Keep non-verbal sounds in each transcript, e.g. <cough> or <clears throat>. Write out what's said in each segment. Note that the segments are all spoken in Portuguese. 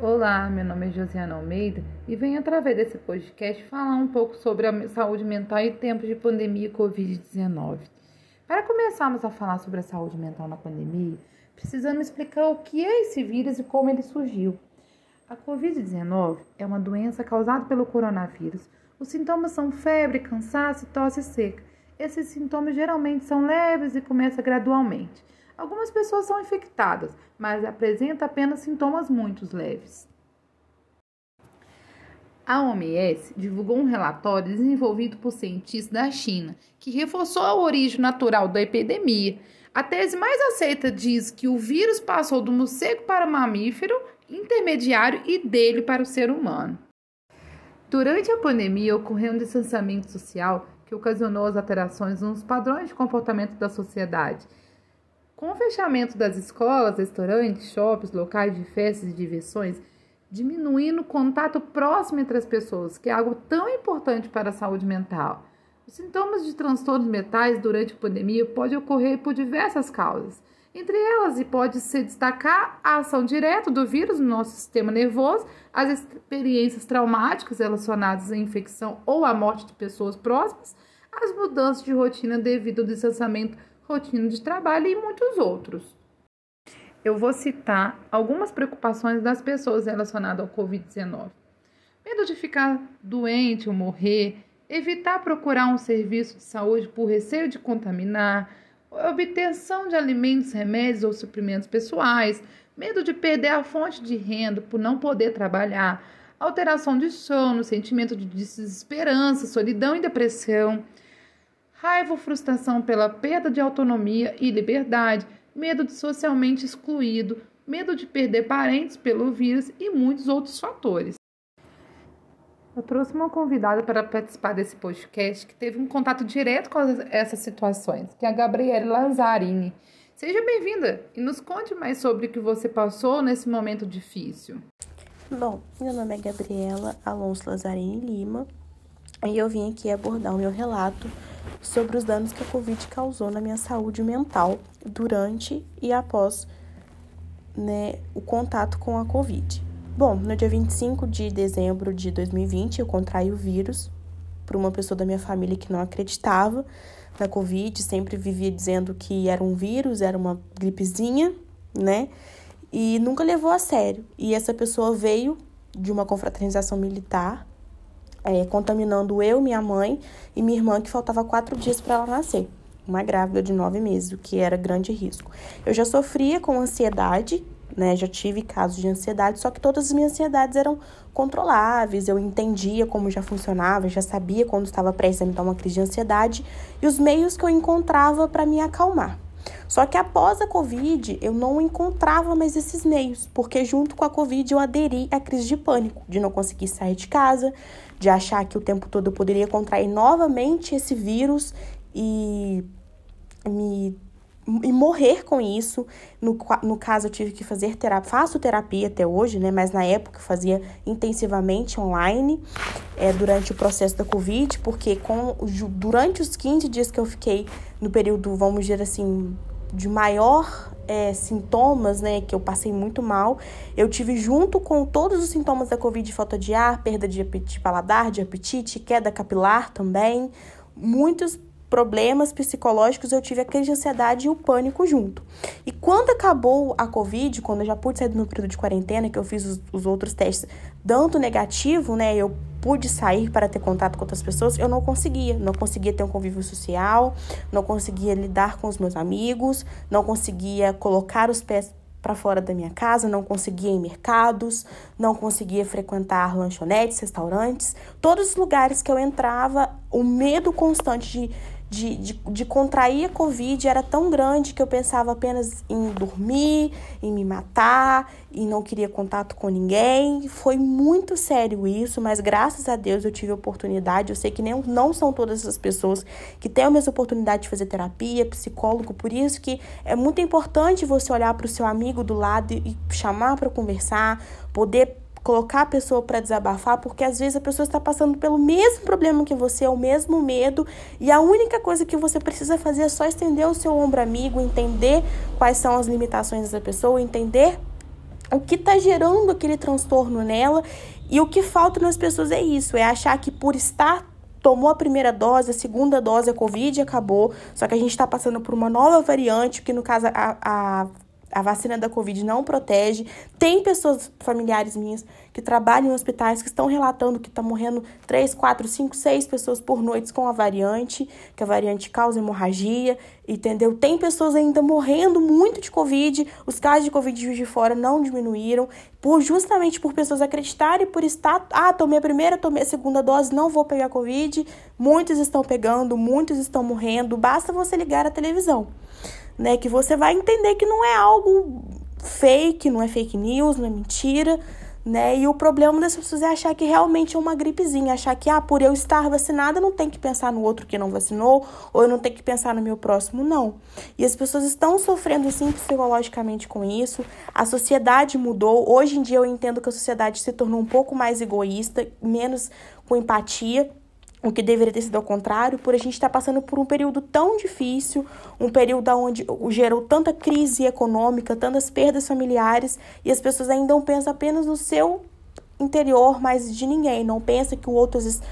Olá, meu nome é Josiana Almeida e venho através desse podcast falar um pouco sobre a saúde mental em tempos de pandemia Covid-19. Para começarmos a falar sobre a saúde mental na pandemia, precisamos explicar o que é esse vírus e como ele surgiu. A Covid-19 é uma doença causada pelo coronavírus. Os sintomas são febre, cansaço e tosse seca. Esses sintomas geralmente são leves e começam gradualmente. Algumas pessoas são infectadas, mas apresentam apenas sintomas muito leves. A OMS divulgou um relatório desenvolvido por cientistas da China que reforçou a origem natural da epidemia. A tese mais aceita diz que o vírus passou do morcego para o mamífero intermediário e dele para o ser humano. Durante a pandemia, ocorreu um distanciamento social que ocasionou as alterações nos padrões de comportamento da sociedade com o fechamento das escolas, restaurantes, shoppings, locais de festas e diversões, diminuindo o contato próximo entre as pessoas, que é algo tão importante para a saúde mental. Os sintomas de transtornos mentais durante a pandemia podem ocorrer por diversas causas. Entre elas, e pode se destacar a ação direta do vírus no nosso sistema nervoso, as experiências traumáticas relacionadas à infecção ou à morte de pessoas próximas, as mudanças de rotina devido ao distanciamento rotina de trabalho e muitos outros. Eu vou citar algumas preocupações das pessoas relacionadas ao Covid-19. Medo de ficar doente ou morrer, evitar procurar um serviço de saúde por receio de contaminar, obtenção de alimentos, remédios ou suprimentos pessoais, medo de perder a fonte de renda por não poder trabalhar, alteração de sono, sentimento de desesperança, solidão e depressão raiva ou frustração pela perda de autonomia e liberdade, medo de socialmente excluído, medo de perder parentes pelo vírus e muitos outros fatores. Eu trouxe uma convidada para participar desse podcast que teve um contato direto com essas situações, que é a Gabriela Lazzarini. Seja bem-vinda e nos conte mais sobre o que você passou nesse momento difícil. Bom, meu nome é Gabriela Alonso Lazzarini Lima e eu vim aqui abordar o meu relato sobre os danos que a Covid causou na minha saúde mental durante e após né, o contato com a Covid. Bom, no dia 25 de dezembro de 2020, eu contraí o vírus por uma pessoa da minha família que não acreditava na Covid, sempre vivia dizendo que era um vírus, era uma gripezinha, né? E nunca levou a sério. E essa pessoa veio de uma confraternização militar é, contaminando eu, minha mãe e minha irmã, que faltava quatro dias para ela nascer. Uma grávida de nove meses, o que era grande risco. Eu já sofria com ansiedade, né? Já tive casos de ansiedade, só que todas as minhas ansiedades eram controláveis. Eu entendia como já funcionava, já sabia quando estava prestes a me dar uma crise de ansiedade e os meios que eu encontrava para me acalmar. Só que após a Covid, eu não encontrava mais esses meios, porque junto com a Covid eu aderi à crise de pânico, de não conseguir sair de casa, de achar que o tempo todo eu poderia contrair novamente esse vírus e me e morrer com isso. No, no caso, eu tive que fazer terapia, faço terapia até hoje, né? Mas na época eu fazia intensivamente online é, durante o processo da Covid, porque com, durante os 15 dias que eu fiquei no período, vamos dizer assim, de maior é, sintomas, né, que eu passei muito mal, eu tive junto com todos os sintomas da Covid, falta de ar, perda de apetite paladar, de apetite, queda capilar também, muitos problemas psicológicos, eu tive a crise de ansiedade e o pânico junto. E quando acabou a Covid, quando eu já pude sair do meu período de quarentena, que eu fiz os, os outros testes dando negativo, né, eu pude sair para ter contato com outras pessoas, eu não conseguia. Não conseguia ter um convívio social, não conseguia lidar com os meus amigos, não conseguia colocar os pés para fora da minha casa, não conseguia ir em mercados, não conseguia frequentar lanchonetes, restaurantes. Todos os lugares que eu entrava, o medo constante de de, de, de contrair a Covid era tão grande que eu pensava apenas em dormir, em me matar, e não queria contato com ninguém. Foi muito sério isso, mas graças a Deus eu tive oportunidade. Eu sei que nem, não são todas as pessoas que têm a mesma oportunidade de fazer terapia, psicólogo, por isso que é muito importante você olhar para o seu amigo do lado e chamar para conversar, poder colocar a pessoa para desabafar, porque às vezes a pessoa está passando pelo mesmo problema que você, o mesmo medo, e a única coisa que você precisa fazer é só estender o seu ombro amigo, entender quais são as limitações dessa pessoa, entender o que está gerando aquele transtorno nela. E o que falta nas pessoas é isso, é achar que por estar tomou a primeira dose, a segunda dose, a Covid acabou, só que a gente está passando por uma nova variante, que no caso a, a a vacina da Covid não protege. Tem pessoas familiares minhas que trabalham em hospitais que estão relatando que está morrendo 3, 4, 5, 6 pessoas por noite com a variante, que a variante causa hemorragia, entendeu? Tem pessoas ainda morrendo muito de Covid, os casos de Covid de fora não diminuíram, por justamente por pessoas acreditarem por estar, ah, tomei a primeira, tomei a segunda dose, não vou pegar Covid. Muitos estão pegando, muitos estão morrendo, basta você ligar a televisão né? Que você vai entender que não é algo fake, não é fake news, não é mentira, né? E o problema das pessoas é achar que realmente é uma gripezinha, achar que, ah, por eu estar vacinada, não tem que pensar no outro que não vacinou, ou eu não tenho que pensar no meu próximo, não. E as pessoas estão sofrendo, sim, psicologicamente com isso, a sociedade mudou, hoje em dia eu entendo que a sociedade se tornou um pouco mais egoísta, menos com empatia, o que deveria ter sido ao contrário, por a gente estar passando por um período tão difícil, um período onde gerou tanta crise econômica, tantas perdas familiares, e as pessoas ainda não pensam apenas no seu interior, mas de ninguém, não pensa que o outro às vezes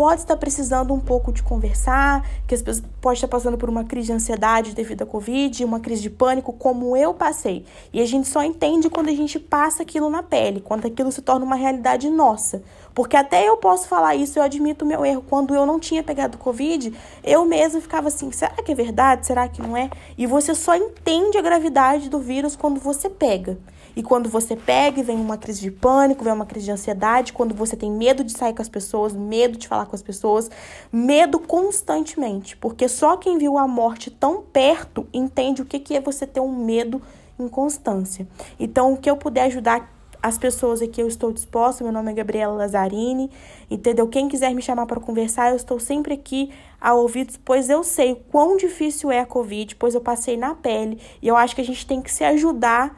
pode estar precisando um pouco de conversar, que as pessoas pode estar passando por uma crise de ansiedade devido à Covid, uma crise de pânico, como eu passei. E a gente só entende quando a gente passa aquilo na pele, quando aquilo se torna uma realidade nossa. Porque até eu posso falar isso, eu admito o meu erro. Quando eu não tinha pegado Covid, eu mesma ficava assim: será que é verdade? Será que não é? E você só entende a gravidade do vírus quando você pega. E quando você pega vem uma crise de pânico, vem uma crise de ansiedade, quando você tem medo de sair com as pessoas, medo de falar com as pessoas, medo constantemente. Porque só quem viu a morte tão perto entende o que é você ter um medo em constância. Então, o que eu puder ajudar as pessoas aqui, eu estou disposta. Meu nome é Gabriela Lazzarini, entendeu? Quem quiser me chamar para conversar, eu estou sempre aqui a ouvidos, pois eu sei quão difícil é a Covid, pois eu passei na pele e eu acho que a gente tem que se ajudar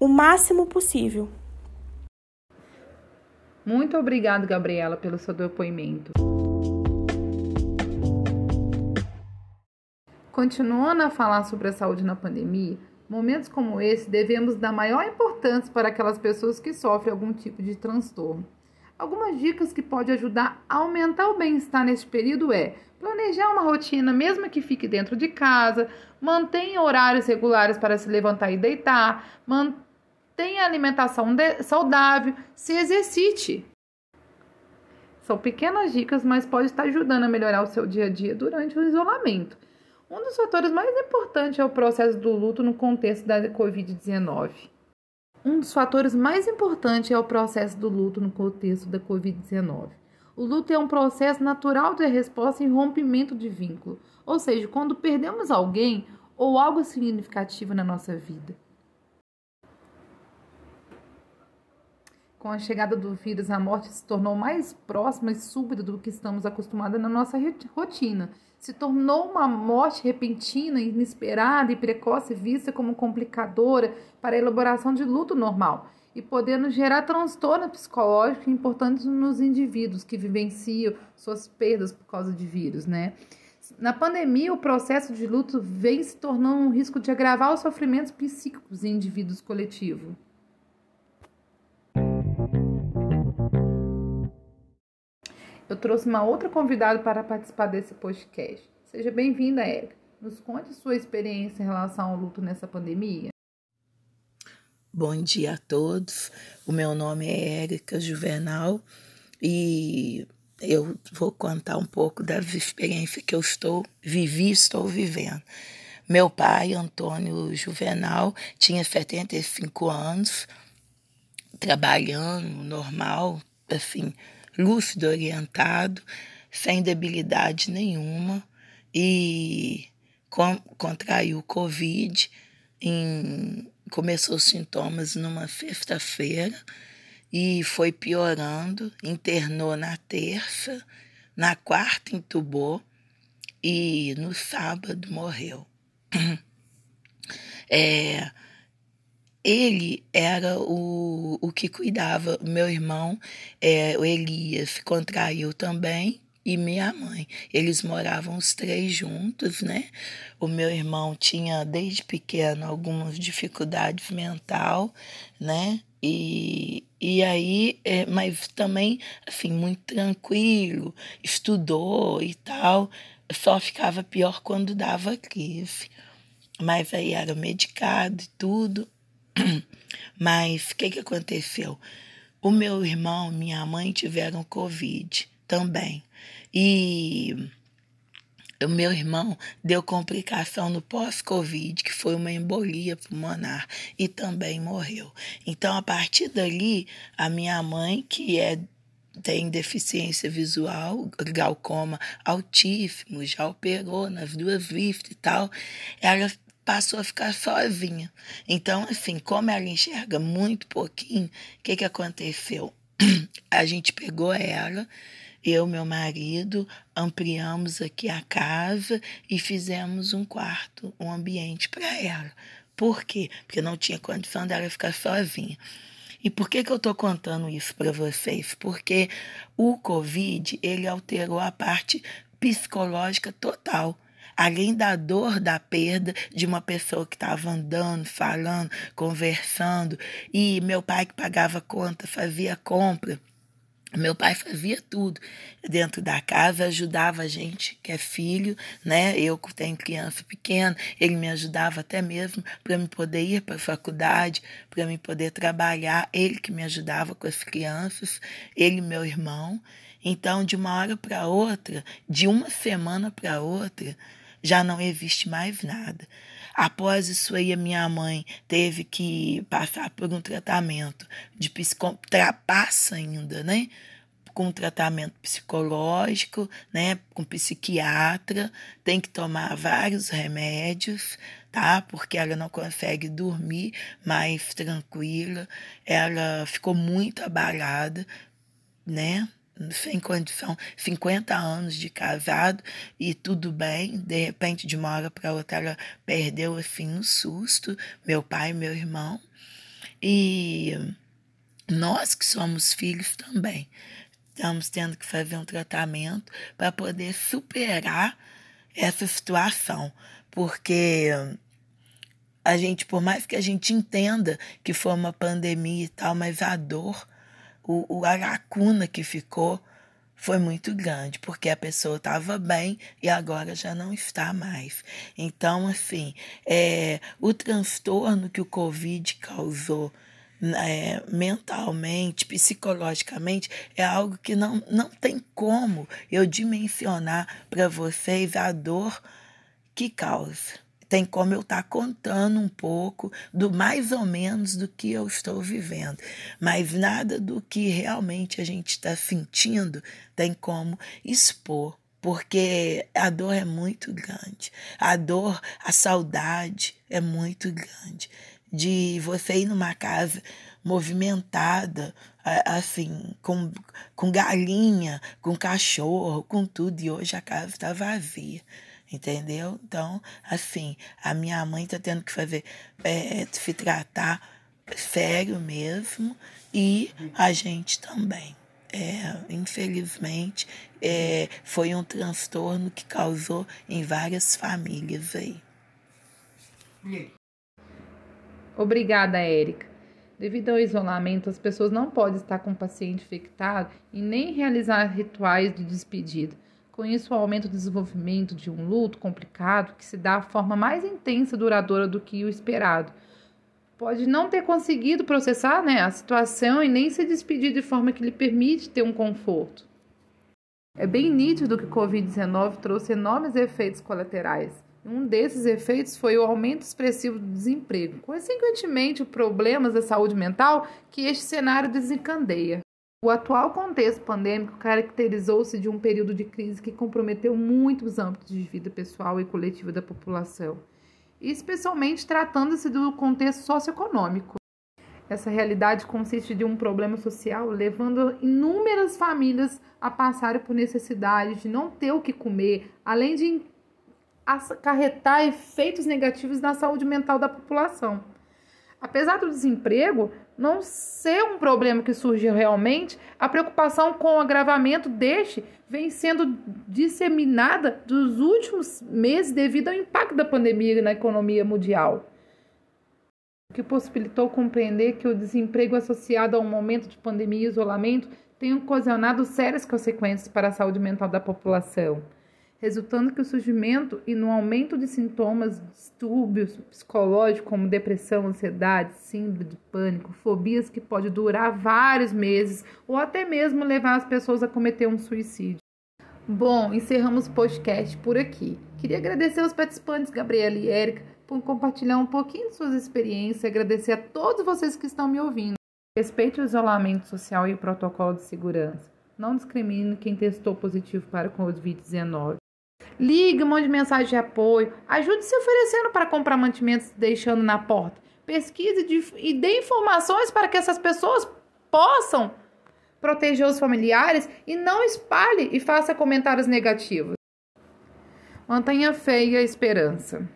o máximo possível. Muito obrigada, Gabriela, pelo seu depoimento. Continuando a falar sobre a saúde na pandemia, momentos como esse devemos dar maior importância para aquelas pessoas que sofrem algum tipo de transtorno. Algumas dicas que podem ajudar a aumentar o bem-estar neste período é planejar uma rotina, mesmo que fique dentro de casa, mantenha horários regulares para se levantar e deitar, mantenha tenha alimentação saudável, se exercite. São pequenas dicas, mas pode estar ajudando a melhorar o seu dia a dia durante o isolamento. Um dos fatores mais importantes é o processo do luto no contexto da Covid-19. Um dos fatores mais importantes é o processo do luto no contexto da Covid-19. O luto é um processo natural de resposta e rompimento de vínculo, ou seja, quando perdemos alguém ou algo significativo na nossa vida. Com a chegada do vírus, a morte se tornou mais próxima e súbita do que estamos acostumados na nossa rotina. Se tornou uma morte repentina, inesperada e precoce, vista como complicadora para a elaboração de luto normal e podendo gerar transtorno psicológico importantes nos indivíduos que vivenciam suas perdas por causa de vírus, né? Na pandemia, o processo de luto vem se tornando um risco de agravar os sofrimentos psíquicos em indivíduos coletivos. Eu trouxe uma outra convidada para participar desse podcast. Seja bem-vinda, Érica. Nos conte sua experiência em relação ao luto nessa pandemia. Bom dia a todos. O meu nome é Érica Juvenal e eu vou contar um pouco da experiência que eu estou vivi, estou vivendo. Meu pai, Antônio Juvenal, tinha 75 anos, trabalhando normal, assim, lúcido, orientado, sem debilidade nenhuma e com, contraiu Covid. Em, começou os sintomas numa sexta-feira e foi piorando. Internou na terça, na quarta entubou e no sábado morreu. <clears throat> É, ele era o, o que cuidava. Meu irmão, é, o Elias, contraiu também e minha mãe. Eles moravam os três juntos, né? O meu irmão tinha desde pequeno algumas dificuldades mental, né? E, e aí, é, mas também, assim, muito tranquilo, estudou e tal, só ficava pior quando dava crise. Mas aí era medicado e tudo. <clears throat> Mas o que, que aconteceu? O meu irmão minha mãe tiveram Covid também. E o meu irmão deu complicação no pós-Covid, que foi uma embolia pulmonar, e também morreu. Então, a partir dali, a minha mãe, que é tem deficiência visual, glaucoma altíssimo, já operou nas duas vistas e tal, ela passou a ficar sozinha. Então, assim, como ela enxerga muito pouquinho, o que, que aconteceu? <clears throat> A gente pegou ela eu, meu marido, ampliamos aqui a casa e fizemos um quarto, um ambiente para ela. Por quê? Porque não tinha condição dela ficar sozinha. E por que, que eu estou contando isso para vocês? Porque o Covid, ele alterou a parte psicológica total além da dor da perda de uma pessoa que estava andando, falando, conversando, e meu pai que pagava conta, fazia compra. Meu pai fazia tudo dentro da casa, ajudava a gente que é filho, né? Eu que tenho criança pequena, ele me ajudava até mesmo para me poder ir para a faculdade, para me poder trabalhar. Ele que me ajudava com as crianças, ele meu irmão. Então, de uma hora para outra, de uma semana para outra, já não existe mais nada. Após isso aí, a minha mãe teve que passar por um tratamento de psicoterapia, ainda, né? Com tratamento psicológico, né? Com psiquiatra, tem que tomar vários remédios, tá? Porque ela não consegue dormir mais tranquila. Ela ficou muito abalada, né? Sem condição, 50 anos de casado e tudo bem, de repente, de uma hora para outra, ela perdeu assim um susto, meu pai meu irmão. E nós que somos filhos também, estamos tendo que fazer um tratamento para poder superar essa situação, porque a gente, por mais que a gente entenda que foi uma pandemia e tal, mas a dor o, a lacuna que ficou foi muito grande, porque a pessoa estava bem e agora já não está mais. Então, assim, é, o transtorno que o Covid causou é, mentalmente, psicologicamente, é algo que não, não tem como eu dimensionar para vocês a dor que causa tem como eu estar tá contando um pouco do mais ou menos do que eu estou vivendo, mas nada do que realmente a gente está sentindo tem como expor, porque a dor é muito grande, a dor, a saudade é muito grande. De você ir numa casa movimentada, assim, com, com galinha, com cachorro, com tudo, e hoje a casa está vazia entendeu? Então, assim, a minha mãe tá tendo que fazer, é, se tratar sério mesmo e a gente também. É, infelizmente, é, foi um transtorno que causou em várias famílias aí. Obrigada, Érica. Devido ao isolamento, as pessoas não podem estar com o paciente infectado e nem realizar rituais de despedida. Com isso, o aumento do desenvolvimento de um luto complicado que se dá a forma mais intensa e duradoura do que o esperado. Pode não ter conseguido processar né, a situação e nem se despedir de forma que lhe permite ter um conforto. É bem nítido que o Covid-19 trouxe enormes efeitos colaterais. Um desses efeitos foi o aumento expressivo do desemprego, consequentemente, problemas da saúde mental que este cenário desencadeia. O atual contexto pandêmico caracterizou-se de um período de crise que comprometeu muitos âmbitos de vida pessoal e coletiva da população, especialmente tratando-se do contexto socioeconômico. Essa realidade consiste de um problema social levando inúmeras famílias a passarem por necessidade de não ter o que comer, além de acarretar efeitos negativos na saúde mental da população. Apesar do desemprego não ser um problema que surgiu realmente, a preocupação com o agravamento deste vem sendo disseminada dos últimos meses devido ao impacto da pandemia na economia mundial, o que possibilitou compreender que o desemprego associado a um momento de pandemia e isolamento tem ocasionado sérias consequências para a saúde mental da população resultando que o surgimento e no aumento de sintomas distúrbios psicológicos como depressão, ansiedade, síndrome de pânico, fobias que pode durar vários meses ou até mesmo levar as pessoas a cometer um suicídio. Bom, encerramos o podcast por aqui. Queria agradecer aos participantes Gabriela e Érica por compartilhar um pouquinho de suas experiências agradecer a todos vocês que estão me ouvindo. Respeite o isolamento social e o protocolo de segurança. Não discrimine quem testou positivo para o Covid-19. Ligue, mande mensagem de apoio, ajude se oferecendo para comprar mantimentos deixando na porta. Pesquise e dê informações para que essas pessoas possam proteger os familiares e não espalhe e faça comentários negativos. Mantenha fé e a esperança.